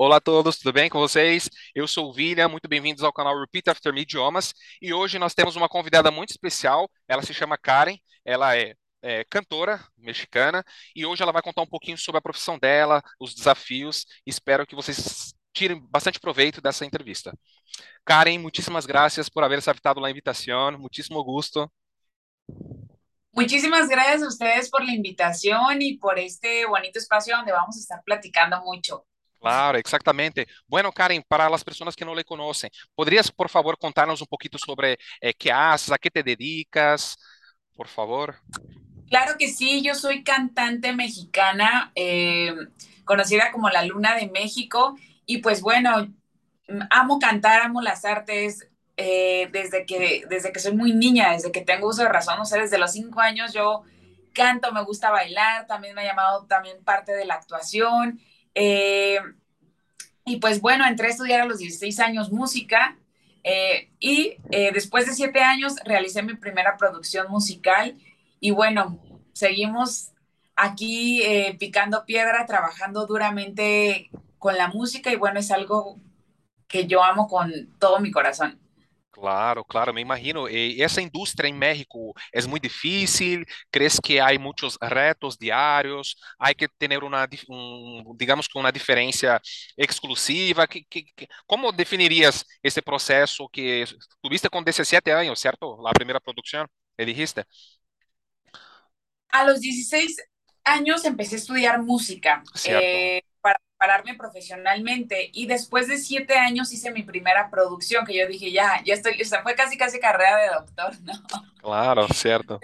Olá a todos, tudo bem com vocês? Eu sou o William, muito bem-vindos ao canal Repeat After Me Idiomas. E hoje nós temos uma convidada muito especial. Ela se chama Karen, ela é, é cantora mexicana e hoje ela vai contar um pouquinho sobre a profissão dela, os desafios. Espero que vocês tirem bastante proveito dessa entrevista. Karen, muitíssimas gracias por haber aceptado a invitação, muitíssimo gusto. Muchísimas gracias a ustedes por la invitación y por este bonito espacio donde vamos a estar platicando mucho. Claro, exactamente. Bueno, Karen, para las personas que no le conocen, ¿podrías, por favor, contarnos un poquito sobre eh, qué haces, a qué te dedicas, por favor? Claro que sí, yo soy cantante mexicana, eh, conocida como la Luna de México, y pues bueno, amo cantar, amo las artes, eh, desde, que, desde que soy muy niña, desde que tengo uso de razón, o sea, desde los cinco años yo canto, me gusta bailar, también me ha llamado también parte de la actuación. Eh, y pues bueno, entré a estudiar a los 16 años música eh, y después de siete años realicé mi primera producción musical y bueno, seguimos aquí picando piedra, trabajando duramente con la música y bueno, es algo que yo amo con todo mi corazón. Claro, claro, me imagino. E essa indústria em México é muito difícil. ¿Crees que há muitos retos diários? Há que ter uma, um, digamos que uma diferença exclusiva. Que, que, como definirias esse processo que tuviste com 17 anos, certo? A primeira produção, dijiste. A los 16 años empecé a estudiar música. Eh, pararme profesionalmente y después de siete años hice mi primera producción que yo dije, ya, ya estoy, o sea, fue casi casi carrera de doctor, ¿no? Claro, cierto.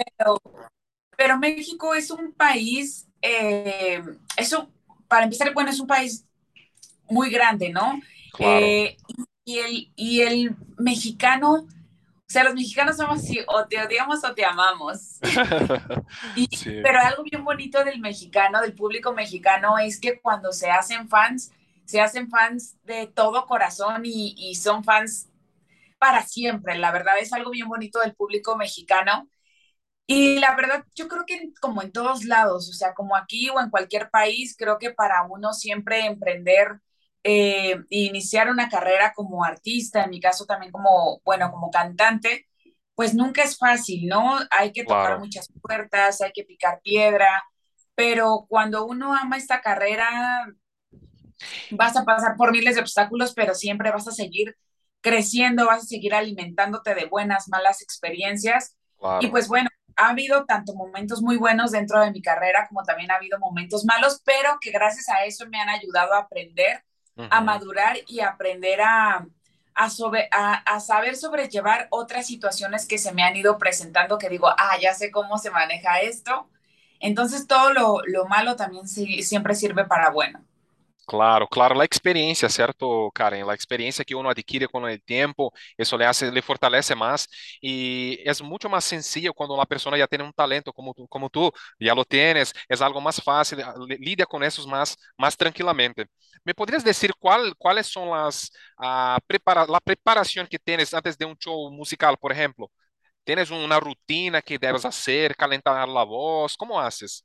Pero, México es un país, eh, eso, para empezar, bueno, es un país muy grande, ¿no? Claro. Eh, y, el, y el mexicano o sea, los mexicanos somos así, o te odiamos o te amamos. Pero algo bien bonito del mexicano, del público mexicano, es que cuando se hacen fans, se hacen fans de todo corazón y, son fans para siempre. La verdad es algo bien bonito del público mexicano. Y la verdad, yo creo que como en todos lados, o sea, como aquí o en cualquier país, creo que para uno siempre emprender eh, iniciar una carrera como artista, en mi caso también como, bueno, como cantante, pues nunca es fácil, ¿no? Hay que tocar muchas puertas, hay que picar piedra, pero cuando uno ama esta carrera, vas a pasar por miles de obstáculos, pero siempre vas a seguir creciendo, vas a seguir alimentándote de buenas, malas experiencias. Y pues bueno, ha habido tanto momentos muy buenos dentro de mi carrera como también ha habido momentos malos, pero que gracias a eso me han ayudado a aprender a madurar y aprender a, a, a, saber sobrellevar otras situaciones que se me han ido presentando, que digo, ah, ya sé cómo se maneja esto. Entonces todo lo, lo malo también siempre sirve para bueno. Claro, claro, a experiência, certo, Karen? A experiência que uno adquire com o tempo, isso lhe, hace, lhe fortalece mais e é muito mais sencillo quando uma pessoa já tem um talento como tu, como tu já lo tienes, é algo mais fácil, lida com isso mais, mais tranquilamente. ¿Me poderias dizer qual, quais são as a, prepara, a preparação que tienes antes de um show musical, por exemplo? Tienes uma rutina que debes fazer, calentar a voz? Como haces?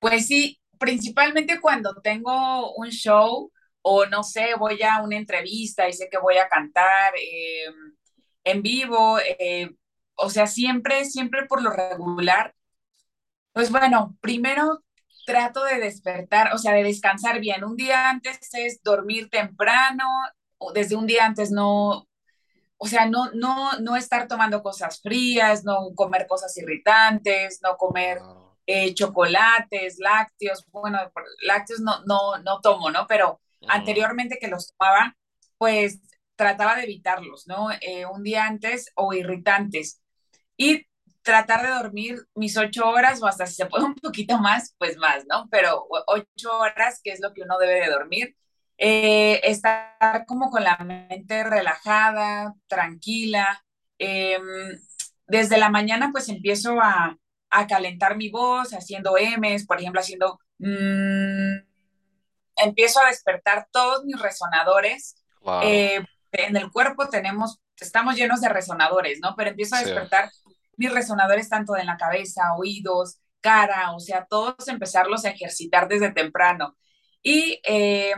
Pues sí, principalmente cuando tengo un show o no sé, voy a una entrevista y sé que voy a cantar eh, en vivo, eh, o sea, siempre, siempre por lo regular, pues bueno, primero trato de despertar, o sea, de descansar bien. Un día antes es dormir temprano, o desde un día antes no, o sea, no, no, no estar tomando cosas frías, no comer cosas irritantes, no comer eh, chocolates, lácteos, bueno, lácteos no, no, no tomo, ¿no? Pero anteriormente que los tomaba, pues trataba de evitarlos, ¿no? Eh, un día antes o irritantes. Y tratar de dormir mis ocho horas o hasta si se puede un poquito más, pues más, ¿no? Pero ocho horas, que es lo que uno debe de dormir. Eh, estar como con la mente relajada, tranquila. Em, desde la mañana pues empiezo a, a calentar mi voz, haciendo M's, por ejemplo, haciendo... Mm, empiezo a despertar todos mis resonadores. Eh, en el cuerpo tenemos, estamos llenos de resonadores, ¿no? Pero empiezo a despertar mis resonadores tanto en la cabeza, oídos, cara, o sea, todos empezarlos a ejercitar desde temprano. Y eh,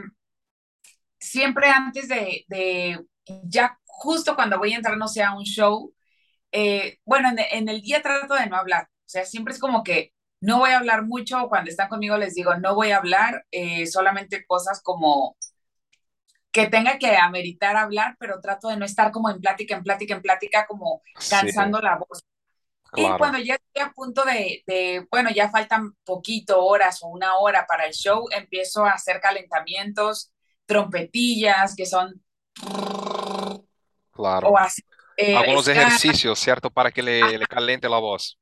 siempre antes de, de, ya justo cuando voy a entrar, no sé, a un show, eh, bueno, en, en, el día trato de no hablar, sea, siempre es como que no voy a hablar mucho, cuando están conmigo les digo, no voy a hablar, eh, solamente cosas como que tenga que ameritar hablar, pero trato de no estar como en plática, en plática, en plática, como cansando sí. la voz. Claro. Y cuando ya estoy a punto de, de, bueno, ya faltan poquito, horas o una hora para el show, empiezo a hacer calentamientos, trompetillas, que son... Claro. O así, eh, Algunos ejercicios, ¿cierto? Para que le, le, calente la voz.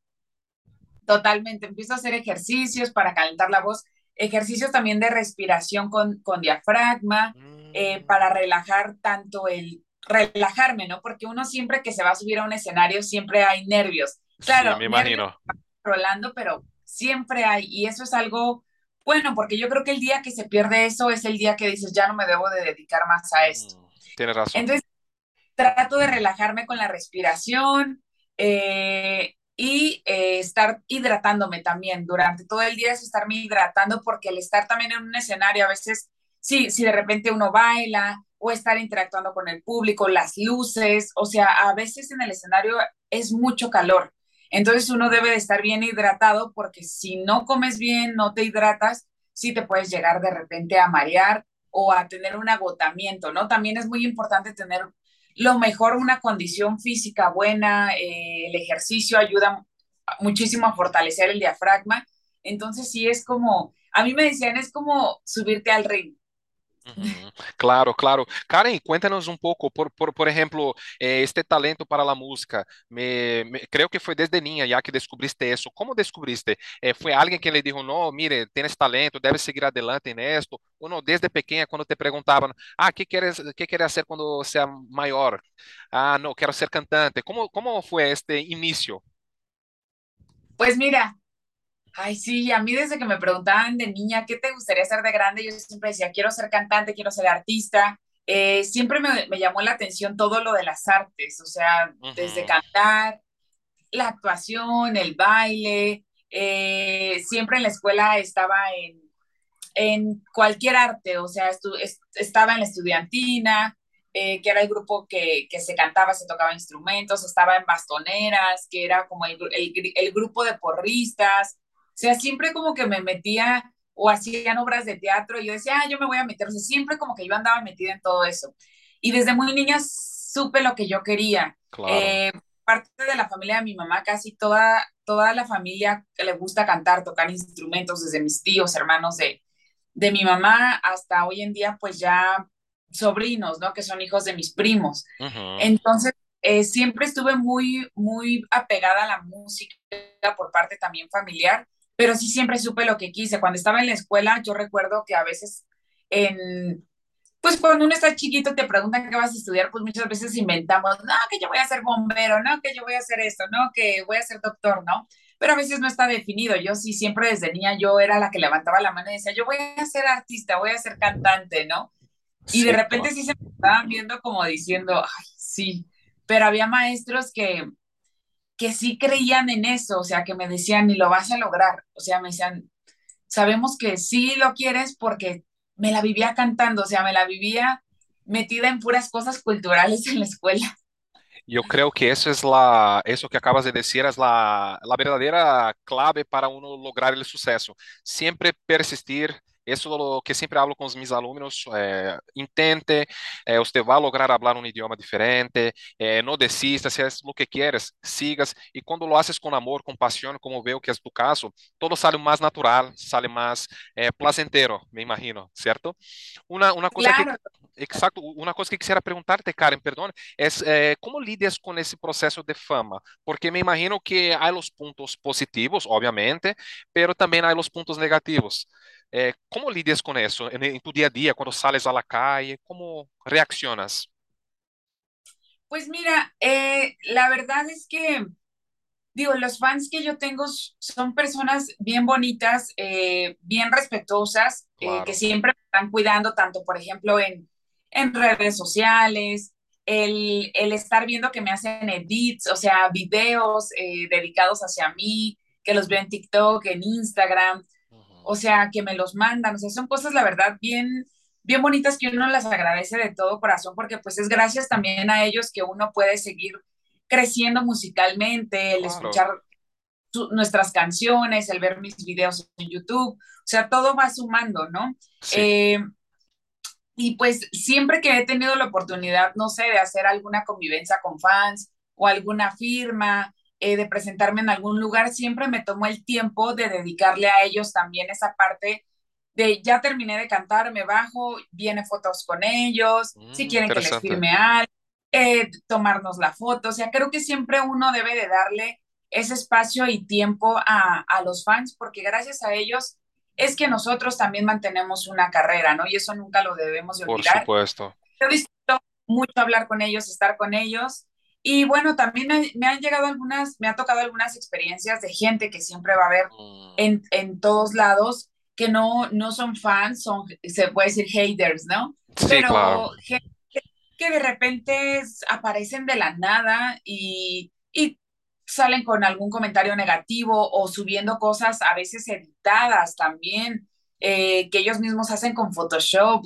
Totalmente. Empiezo a hacer ejercicios para calentar la voz. Ejercicios también de respiración con, con diafragma, mm. eh, para relajar tanto el... Relajarme, ¿no? Porque uno siempre que se va a subir a un escenario, siempre hay nervios. Claro, sí, me imagino. Rolando, pero siempre hay. Y eso es algo bueno, porque yo creo que el día que se pierde eso es el día que dices, ya no me debo de dedicar más a esto. Mm, tienes razón. Entonces, trato de relajarme con la respiración eh, y eh, estar hidratándome también. Durante todo el día es estarme hidratando porque el estar también en un escenario a veces, sí, si de repente uno baila o estar interactuando con el público, las luces, o sea, a veces en el escenario es mucho calor. Entonces uno debe de estar bien hidratado porque si no comes bien, no te hidratas, sí te puedes llegar de repente a marear o a tener un agotamiento, ¿no? También es muy importante tener lo mejor una condición física buena, eh, el ejercicio ayuda muchísimo a fortalecer el diafragma. Entonces sí es como, a mí me decían, es como subirte al ring. Uhum. Claro, claro. Karen, cuéntanos um pouco, por, por, por exemplo, eh, este talento para a música. Me, me, creo que foi desde niña já que descubriste isso. Como descubriste? Eh, foi alguém que lhe disse, não, mire, tienes talento, debes seguir adelante nisto? Ou não, desde pequena, quando te perguntavam, ah, que queres, que queres ser quando seja maior? Ah, não, quero ser cantante. Como, como foi este início? Pues mira, Ay, sí, a mí desde que me preguntaban de niña, ¿qué te gustaría ser de grande? Yo siempre decía, quiero ser cantante, quiero ser artista. Eh, siempre me, me, llamó la atención todo lo de las artes, o sea, uh -huh. desde cantar, la actuación, el baile. Eh, siempre en la escuela estaba en, en cualquier arte, o sea, estu estaba en la estudiantina, eh, que era el grupo que, que, se cantaba, se tocaba instrumentos, estaba en bastoneras, que era como el, el, el grupo de porristas, sea, siempre como que me metía o hacían obras de teatro y yo decía, ah, yo me voy a meter. O sea, siempre como que yo andaba metida en todo eso. Y desde muy niña supe lo que yo quería. Claro. Eh, parte de la familia de mi mamá, casi toda, toda la familia que le gusta cantar, tocar instrumentos, desde mis tíos, hermanos de, de mi mamá, hasta hoy en día, pues ya sobrinos, ¿no? Que son hijos de mis primos. Uh -huh. Entonces, eh, siempre estuve muy, muy apegada a la música por parte también familiar pero sí siempre supe lo que quise. Cuando estaba en la escuela, yo recuerdo que a veces en, pues cuando uno está chiquito te preguntan qué vas a estudiar, pues muchas veces inventamos, no, que yo voy a ser bombero, no, que yo voy a hacer esto, no, que voy a ser doctor, ¿no? Pero a veces no está definido. Yo sí, siempre desde niña yo era la que levantaba la mano y decía, yo voy a ser artista, voy a ser cantante, ¿no? Y sí, de repente sí se me estaban viendo como diciendo, ay, sí, pero había maestros que, que sí creían en eso, o sea, que me decían, y lo vas a lograr, o sea, me decían, sabemos que sí lo quieres porque me la vivía cantando, o sea, me la vivía metida en puras cosas culturales en la escuela. Yo creo que eso es la, eso que acabas de decir es la, la verdadera clave para uno lograr el suceso. Siempre persistir, Isso é o que sempre falo com os meus alunos. É, intente, é, você vai lograr falar um idioma diferente. É, não desista, se é o que queres, sigas. E quando lo haces com amor, com paixão, como veo que é tu caso, todo sale mais natural, sale mais é, placentero, me imagino, certo? Uma, uma coisa claro. que Exacto. Una cosa que quisiera preguntarte, Karen, perdón, es eh, cómo lidias con ese proceso de fama, porque me imagino que hay los puntos positivos, obviamente, pero también hay los puntos negativos. Eh, ¿Cómo lidias con eso en, en, tu día a día, cuando sales a la calle? ¿Cómo reaccionas? Pues mira, eh, la verdad es que, digo, los fans que yo tengo son personas bien bonitas, eh, bien respetuosas, claro. que siempre me están cuidando, tanto, por ejemplo, en en redes sociales, el, el, estar viendo que me hacen edits, o sea, videos dedicados hacia mí, que los veo en TikTok, en Instagram. O sea, que me los mandan, o sea, son cosas, la verdad, bien, bien bonitas que uno las agradece de todo corazón, porque pues es gracias también a ellos que uno puede seguir creciendo musicalmente, el escuchar nuestras canciones, el ver mis videos en YouTube, o sea, todo va sumando, ¿no? Eh, y pues siempre que he tenido la oportunidad, no sé, de hacer alguna convivencia con fans o alguna firma, eh, de presentarme en algún lugar, siempre me tomo el tiempo de dedicarle a ellos también esa parte de ya terminé de cantar, me bajo, viene fotos con ellos, si mm, quieren que les firme algo, eh, tomarnos la foto, o sea, creo que siempre uno debe de darle ese espacio y tiempo a, a los fans, porque gracias a ellos es que nosotros también mantenemos una carrera, ¿no? Y eso nunca lo debemos de olvidar. Por supuesto. Yo disfruto mucho hablar con ellos, estar con ellos. Y bueno, también me han llegado algunas, me ha tocado algunas experiencias de gente que siempre va a ver mm. en, en todos lados, que no, no son fans, son, se puede decir haters, ¿no? Sí, Pero claro. gente que de repente aparecen de la nada y, y salen con algún comentario negativo o subiendo cosas a veces editadas también, eh, que ellos mismos hacen con Photoshop.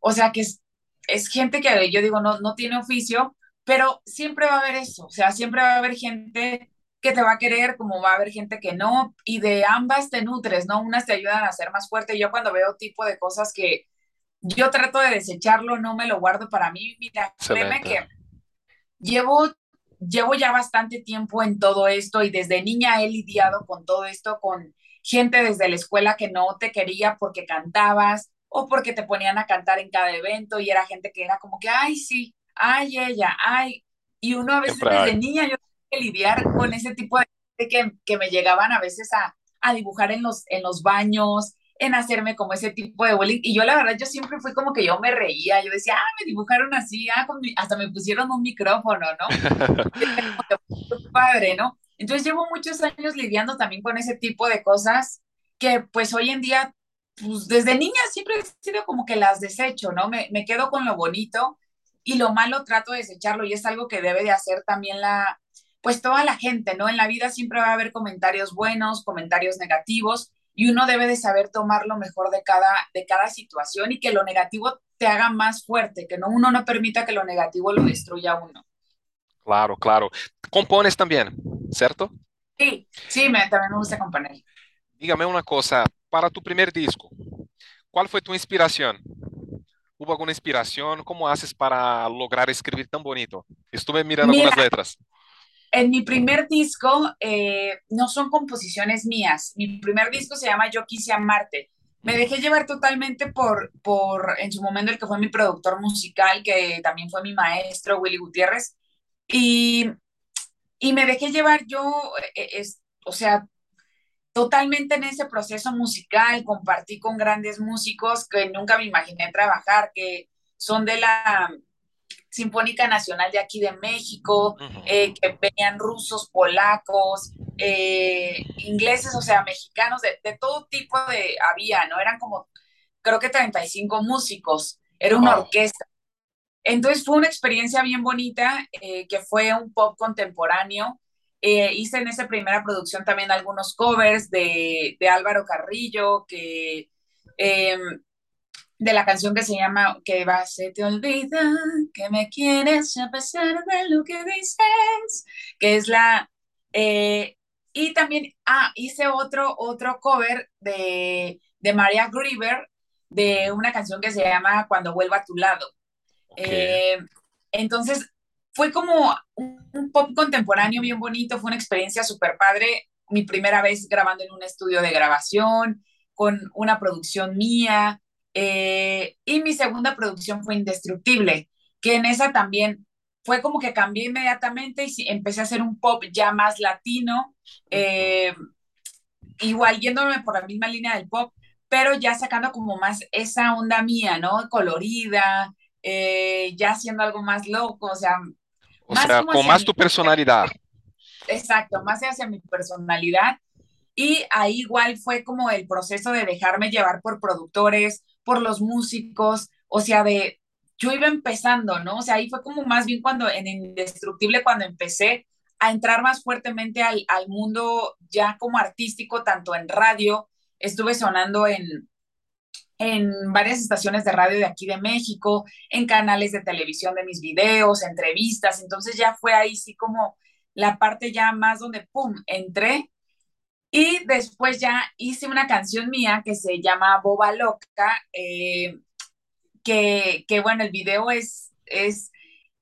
O sea que es, es gente que yo digo, no, no tiene oficio, pero siempre va a haber eso. O sea, siempre va a haber gente que te va a querer, como va a haber gente que no, y de ambas te nutres, ¿no? Unas te ayudan a ser más fuerte. Yo cuando veo tipo de cosas que yo trato de desecharlo, no me lo guardo para mí. Mira, créeme que llevo, llevo ya bastante tiempo en todo esto y desde niña he lidiado con todo esto, con gente desde la escuela que no te quería porque cantabas o porque te ponían a cantar en cada evento y era gente que era como que, ay, sí, ay, ella, ay. Y uno a veces desde niña yo tenía que lidiar con ese tipo de que, que me llegaban a veces a, a dibujar en los, en los baños, en hacerme como ese tipo de bullying. Y yo la verdad, yo siempre fui como que yo me reía, yo decía, ah, me dibujaron así, ah, hasta me pusieron un micrófono, ¿no? padre, ¿no? Entonces llevo muchos años lidiando también con ese tipo de cosas que pues hoy en día, pues desde niña siempre he sido como que las desecho, ¿no? Me, me quedo con lo bonito y lo malo trato de desecharlo y es algo que debe de hacer también la, pues toda la gente, ¿no? En la vida siempre va a haber comentarios buenos, comentarios negativos, y uno debe de saber tomar lo mejor de cada, de cada situación y que lo negativo te haga más fuerte, que no uno no permita que lo negativo lo destruya a uno. Claro, claro. Compones también, ¿cierto? Sí, sí, me, también me gusta componer. Dígame una cosa, para tu primer disco, ¿cuál fue tu inspiración? ¿Hubo alguna inspiración? ¿Cómo haces para lograr escribir tan bonito? Estuve mirando algunas letras en mi primer disco eh, no son composiciones mías. Mi primer disco se llama Yo quise amarte. Me dejé llevar totalmente por, por, en su momento, el que fue mi productor musical, que también fue mi maestro, Willy Gutiérrez. Y, y me dejé llevar yo, eh, es, o sea, totalmente en ese proceso musical. Compartí con grandes músicos que nunca me imaginé trabajar, que son de la Sinfónica Nacional de aquí de México, eh, que venían rusos, polacos, eh, ingleses, o sea, mexicanos, de, todo tipo de había, ¿no? Eran como, creo que 35 músicos, era una orquesta. Entonces fue una experiencia bien bonita, eh, que fue un pop contemporáneo. Hice en esa primera producción también algunos covers de, de Álvaro Carrillo, que em, de la canción que se llama Que va, se te olvida que me quieres a pesar de lo que dices, que es la... Eh, y también, ah, hice otro, otro cover de, de Maria Grieber de una canción que se llama Cuando vuelva a tu lado. Eh, entonces, fue como un pop contemporáneo bien bonito, fue una experiencia súper padre, mi primera vez grabando en un estudio de grabación, con una producción mía, eh, y mi segunda producción fue Indestructible, que en esa también fue como que cambié inmediatamente y empecé a hacer un pop ya más latino, eh, igual yéndome por la misma línea del pop, pero ya sacando como más esa onda mía, ¿no? Colorida, eh, ya haciendo algo más loco, o sea... O sea, con más tu personalidad. Exacto, más hacia mi personalidad. Y ahí igual fue como el proceso de dejarme llevar por productores, por los músicos, o sea, de, yo iba empezando, ¿no? O sea, ahí fue como más bien cuando en Indestructible, cuando empecé a entrar más fuertemente al, al mundo ya como artístico, tanto en radio, estuve sonando en, en varias estaciones de radio de aquí de México, en canales de televisión de mis videos, entrevistas, entonces ya fue ahí sí como la parte ya más donde, ¡pum!, entré y después ya hice una canción mía que se llama Boba Loca, eh, que, que, bueno, el video es, es,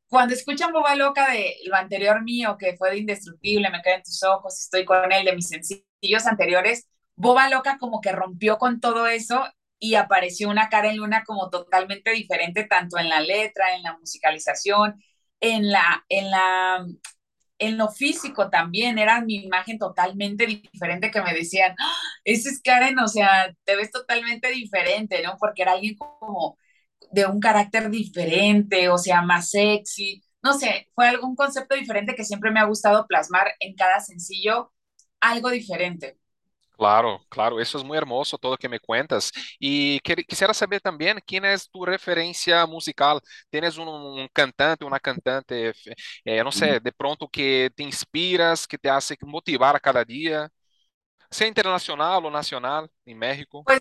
cuando escuchan Boba Loca de lo anterior mío, que fue de Indestructible, Me quedan tus ojos, estoy con él, de mis sencillos anteriores, Boba Loca como que rompió con todo eso y apareció una cara en luna como totalmente diferente, tanto en la letra, en la musicalización, en la, en la, en lo físico también, era mi imagen totalmente diferente que me decían, ¡Ah! ese es Karen, o sea, te ves totalmente diferente, ¿no? Porque era alguien como de un carácter diferente, o sea, más sexy, no sé, fue algún concepto diferente que siempre me ha gustado plasmar en cada sencillo, algo diferente. Claro, claro, eso es muy hermoso todo lo que me cuentas. Y quisiera saber también quién es tu referencia musical. ¿Tienes un, cantante, una cantante, eh, no sé, de pronto que te inspiras, que te hace motivar a cada día, sea internacional o nacional en México? Pues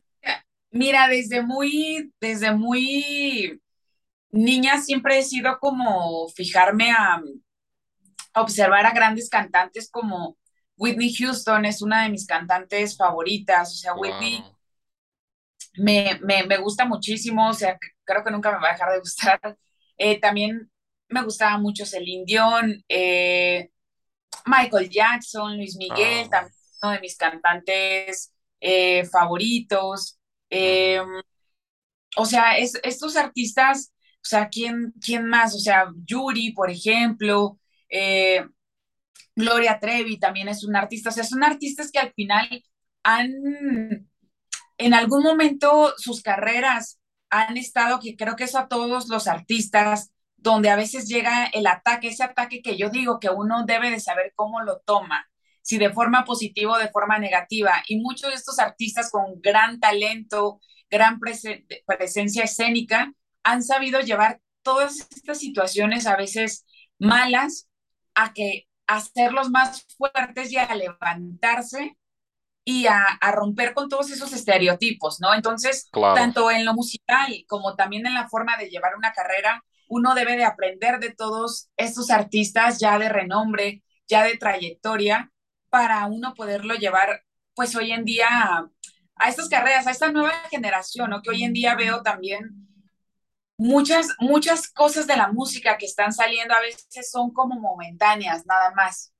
mira, desde muy, desde muy niña siempre he sido como fijarme a observar a grandes cantantes como Whitney Houston es una de mis cantantes favoritas, o sea, Whitney me, me, gusta muchísimo, o sea, creo que nunca me va a dejar de gustar. Eh, también me gustaba mucho Celine Dion, eh, Michael Jackson, Luis Miguel, ah. también uno de mis cantantes eh, favoritos. Em, o sea, estos artistas, o sea, ¿quién, ¿quién más? O sea, Yuri, por ejemplo, Gloria Trevi también es una artista, o sea, son artistas que al final han, en algún momento sus carreras han estado, que creo que eso a todos los artistas, donde a veces llega el ataque, ese ataque que yo digo que uno debe de saber cómo lo toma, si de forma positiva o de forma negativa. Y muchos de estos artistas con gran talento, gran presencia escénica, han sabido llevar todas estas situaciones a veces malas a que hacerlos más fuertes y a levantarse y a, romper con todos esos estereotipos, ¿no? Entonces, tanto en lo musical como también en la forma de llevar una carrera, uno debe de aprender de todos estos artistas ya de renombre, ya de trayectoria, para uno poderlo llevar, pues hoy en día a, a estas carreras, a esta nueva generación, ¿no? Que hoy en día veo también muchas, muchas cosas de la música que están saliendo a veces son como momentáneas, nada más.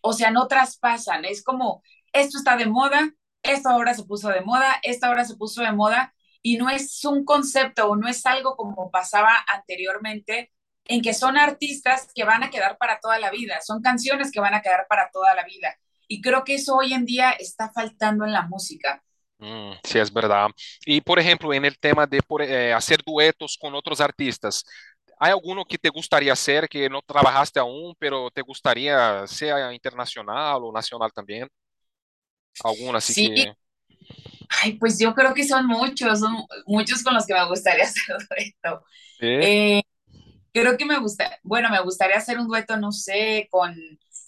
O sea, no traspasan, es como, esto está de moda, esto ahora se puso de moda, esto ahora se puso de moda, y no es un concepto o no es algo como pasaba anteriormente, en que son artistas que van a quedar para toda la vida, son canciones que van a quedar para toda la vida. Y creo que eso hoy en día está faltando en la música. Mm, sí, es verdad. Y por ejemplo, en el tema de eh, hacer duetos con otros artistas, ¿hay alguno que te gustaría hacer que no trabajaste aún, pero te gustaría, sea internacional o nacional también? ¿Alguna así sí. que... Ay, pues yo creo que son muchos, son muchos con los que me gustaría hacer dueto. Eh, creo que me gusta, bueno, me gustaría hacer un dueto, no sé, con,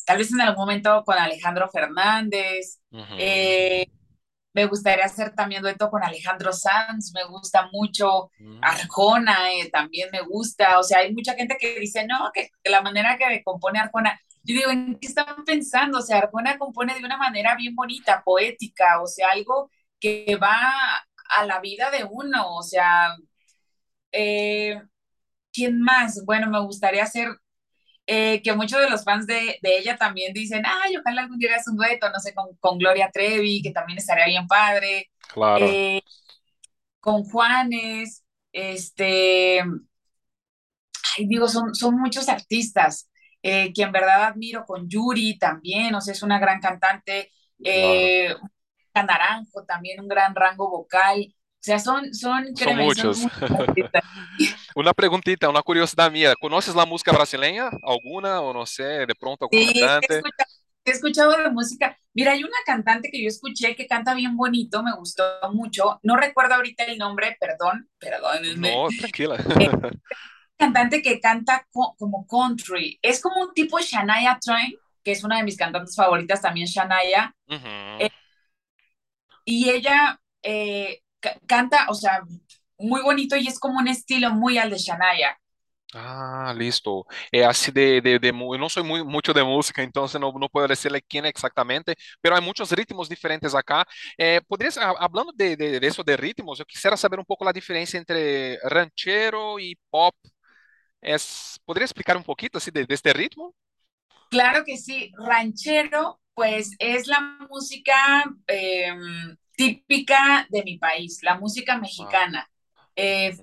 tal vez en algún momento con Alejandro Fernández. Me gustaría hacer también dueto con Alejandro Sanz, me gusta mucho. Mm. Arjona eh, también me gusta. O sea, hay mucha gente que dice, no, que, la manera que compone Arjona. Yo digo, ¿en qué están pensando? O sea, Arjona compone de una manera bien bonita, poética, o sea, algo que va a la vida de uno. O sea, eh, ¿quién más? Bueno, me gustaría hacer eh, que muchos de los fans de, ella también dicen, ay, ojalá algún día hagas un dueto, no sé, con, Gloria Trevi, que también estaría bien padre. Claro. Eh, con Juanes, este, ay, digo, son, son muchos artistas eh, que en verdad admiro, con Yuri también, o sea, es una gran cantante, Naranjo también, un gran rango vocal. O sea, son, son, son muchos. una preguntita, una curiosidad mía. ¿Conoces la música brasileña? ¿Alguna? O no sé, de pronto sí, cantante. He escuchado, de música. Mira, hay una cantante que yo escuché que canta bien bonito, me gustó mucho. No recuerdo ahorita el nombre, perdón, perdón. No, tranquila. Cantante que canta como country. Es como un tipo Shania Twain, que es una de mis cantantes favoritas también, Shania. Eh, y ella eh, canta, o sea, muy bonito y es como un estilo muy al de Shania. Ah, listo. É assim de, de, de eu não sou muito, muito de música, então não, não posso dizer quem exatamente, mas há muitos ritmos diferentes acá. É, poderias, hablando de, de, de isso de ritmos, eu quisiera saber um pouco a diferença entre ranchero e pop. É, ¿Podría explicar un poquito así de, de este ritmo? Claro que sí. Ranchero, pues es la música eh, típica de mi país, la música mexicana, eh,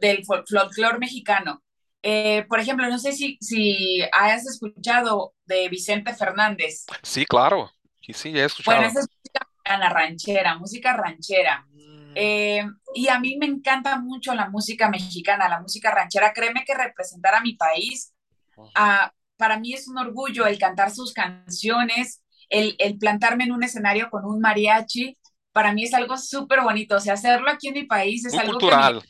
del folclore mexicano. Eh, por ejemplo, no sé si, si hayas escuchado de Vicente Fernández. Sí, claro. Sí, sí, he escuchado. Bueno, esa es música mexicana, ranchera, música ranchera. Mm. Eh, y a mí me encanta mucho la música mexicana, la música ranchera. Créeme que representar a mi país, uh, para mí es un orgullo el cantar sus canciones, el, el plantarme en un escenario con un mariachi para mí es algo súper bonito. O sea, hacerlo aquí en mi país es algo cultural.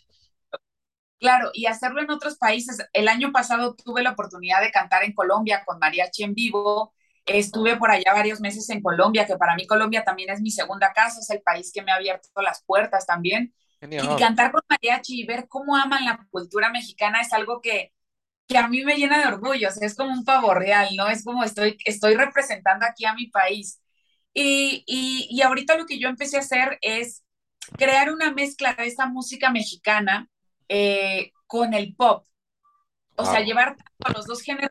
Claro, y hacerlo en otros países. El año pasado tuve la oportunidad de cantar en Colombia con mariachi en vivo. Estuve por allá varios meses en Colombia, que para mí Colombia también es mi segunda casa, es el país que me ha abierto las puertas también. Y cantar con mariachi y ver cómo aman la cultura mexicana es algo que, que a mí me llena de orgullo, o sea, es como un pavo real, ¿no? Es como estoy, estoy representando aquí a mi país. Y, y, ahorita lo que yo empecé a hacer es crear una mezcla de esta música mexicana eh, con el pop. O sea, llevar los dos géneros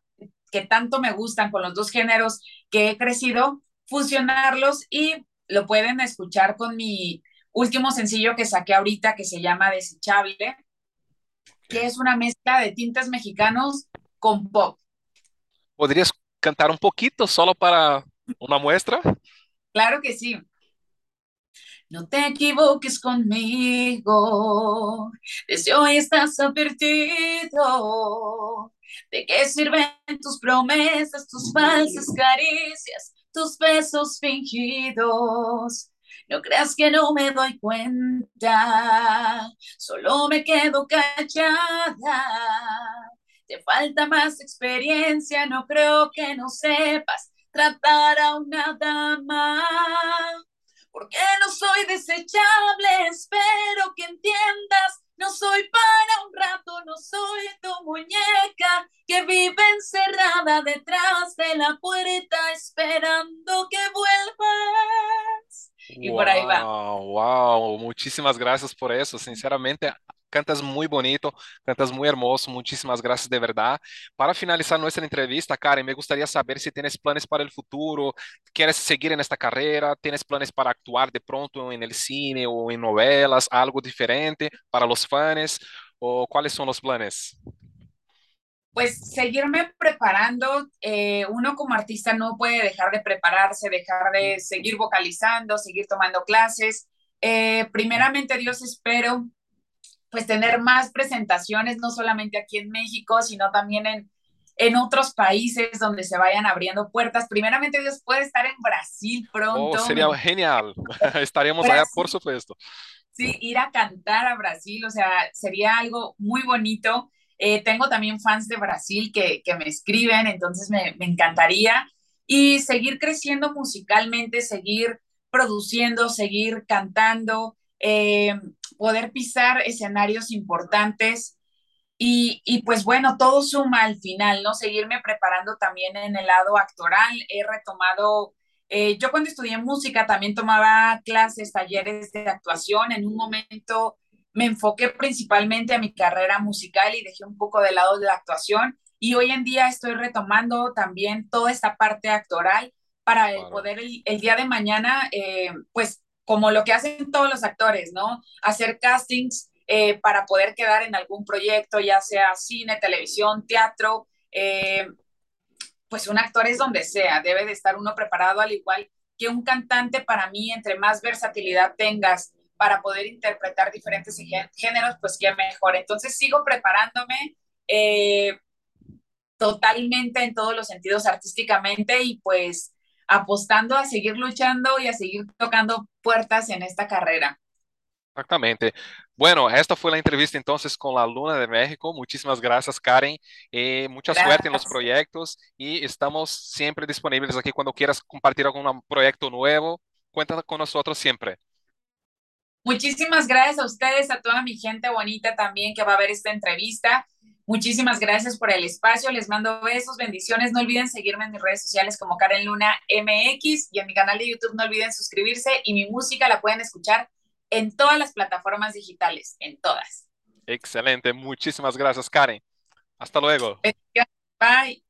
que tanto me gustan, con los dos géneros que he crecido, fusionarlos y lo pueden escuchar con mi último sencillo que saqué ahorita que se llama Desechable, que es una mezcla de tintes mexicanos con pop. ¿Podrías cantar un poquito solo para una muestra? Claro que sí. No te equivoques conmigo, desde hoy estás advertido. ¿De qué sirven tus promesas, tus falsas caricias, tus besos fingidos? No creas que no me doy cuenta, solo me quedo callada. Te falta más experiencia, no creo que no sepas tratar a una dama. Porque no soy desechable, espero que entiendas. No soy para un rato, no soy tu muñeca que vive encerrada detrás de la puerta esperando que vuelvas. Y por ahí va. Wow, muchísimas gracias por eso. Sinceramente, cantas muy bonito, cantas muy hermoso, muchísimas gracias de verdad. Para finalizar nuestra entrevista, Karen, me gustaría saber si tienes planes para el futuro, quieres seguir en esta carrera, tienes planes para actuar de pronto en el cine o en novelas, algo diferente para los fans, o cuáles son los planes? Pues seguirme preparando, eh, uno como artista no puede dejar de prepararse, dejar de seguir vocalizando, seguir tomando clases. Eh, primeramente, Dios, espero pues tener más presentaciones, no solamente aquí en México, sino también en, en otros países donde se vayan abriendo puertas. Primeramente Dios puede estar en Brasil pronto. Oh, sería genial. Estaríamos allá, por supuesto. Sí, ir a cantar a Brasil, o sea, sería algo muy bonito. Eh, tengo también fans de Brasil que, que me escriben, entonces me, me, encantaría. Y seguir creciendo musicalmente, seguir produciendo, seguir cantando. Eh, poder pisar escenarios importantes y, y, pues bueno, todo suma al final, ¿no? Seguirme preparando también en el lado actoral. He retomado, eh, yo cuando estudié música también tomaba clases, talleres de actuación. En un momento me enfoqué principalmente a mi carrera musical y dejé un poco de lado de la actuación. Y hoy en día estoy retomando también toda esta parte actoral para poder el, el, día de mañana, eh, pues como lo que hacen todos los actores, ¿no? Hacer castings eh, para poder quedar en algún proyecto, ya sea cine, televisión, teatro. Eh, pues un actor es donde sea, debe de estar uno preparado al igual que un cantante para mí, entre más versatilidad tengas para poder interpretar diferentes géneros, pues qué mejor. Entonces sigo preparándome eh, totalmente en todos los sentidos artísticamente y pues apostando a seguir luchando y a seguir tocando puertas en esta carrera. Exactamente. Bueno, esta fue la entrevista entonces con la Luna de México. Muchísimas gracias, Karen. Eh, mucha suerte en los proyectos y estamos siempre disponibles aquí cuando quieras compartir algún proyecto nuevo. Cuenta con nosotros siempre. Muchísimas gracias a ustedes, a toda mi gente bonita también que va a ver esta entrevista. Muchísimas gracias por el espacio. Les mando besos, bendiciones. No olviden seguirme en mis redes sociales como Karen Luna MX y en mi canal de YouTube no olviden suscribirse y mi música la pueden escuchar en todas las plataformas digitales, en todas. Excelente. Muchísimas gracias, Karen. Hasta luego. Bye.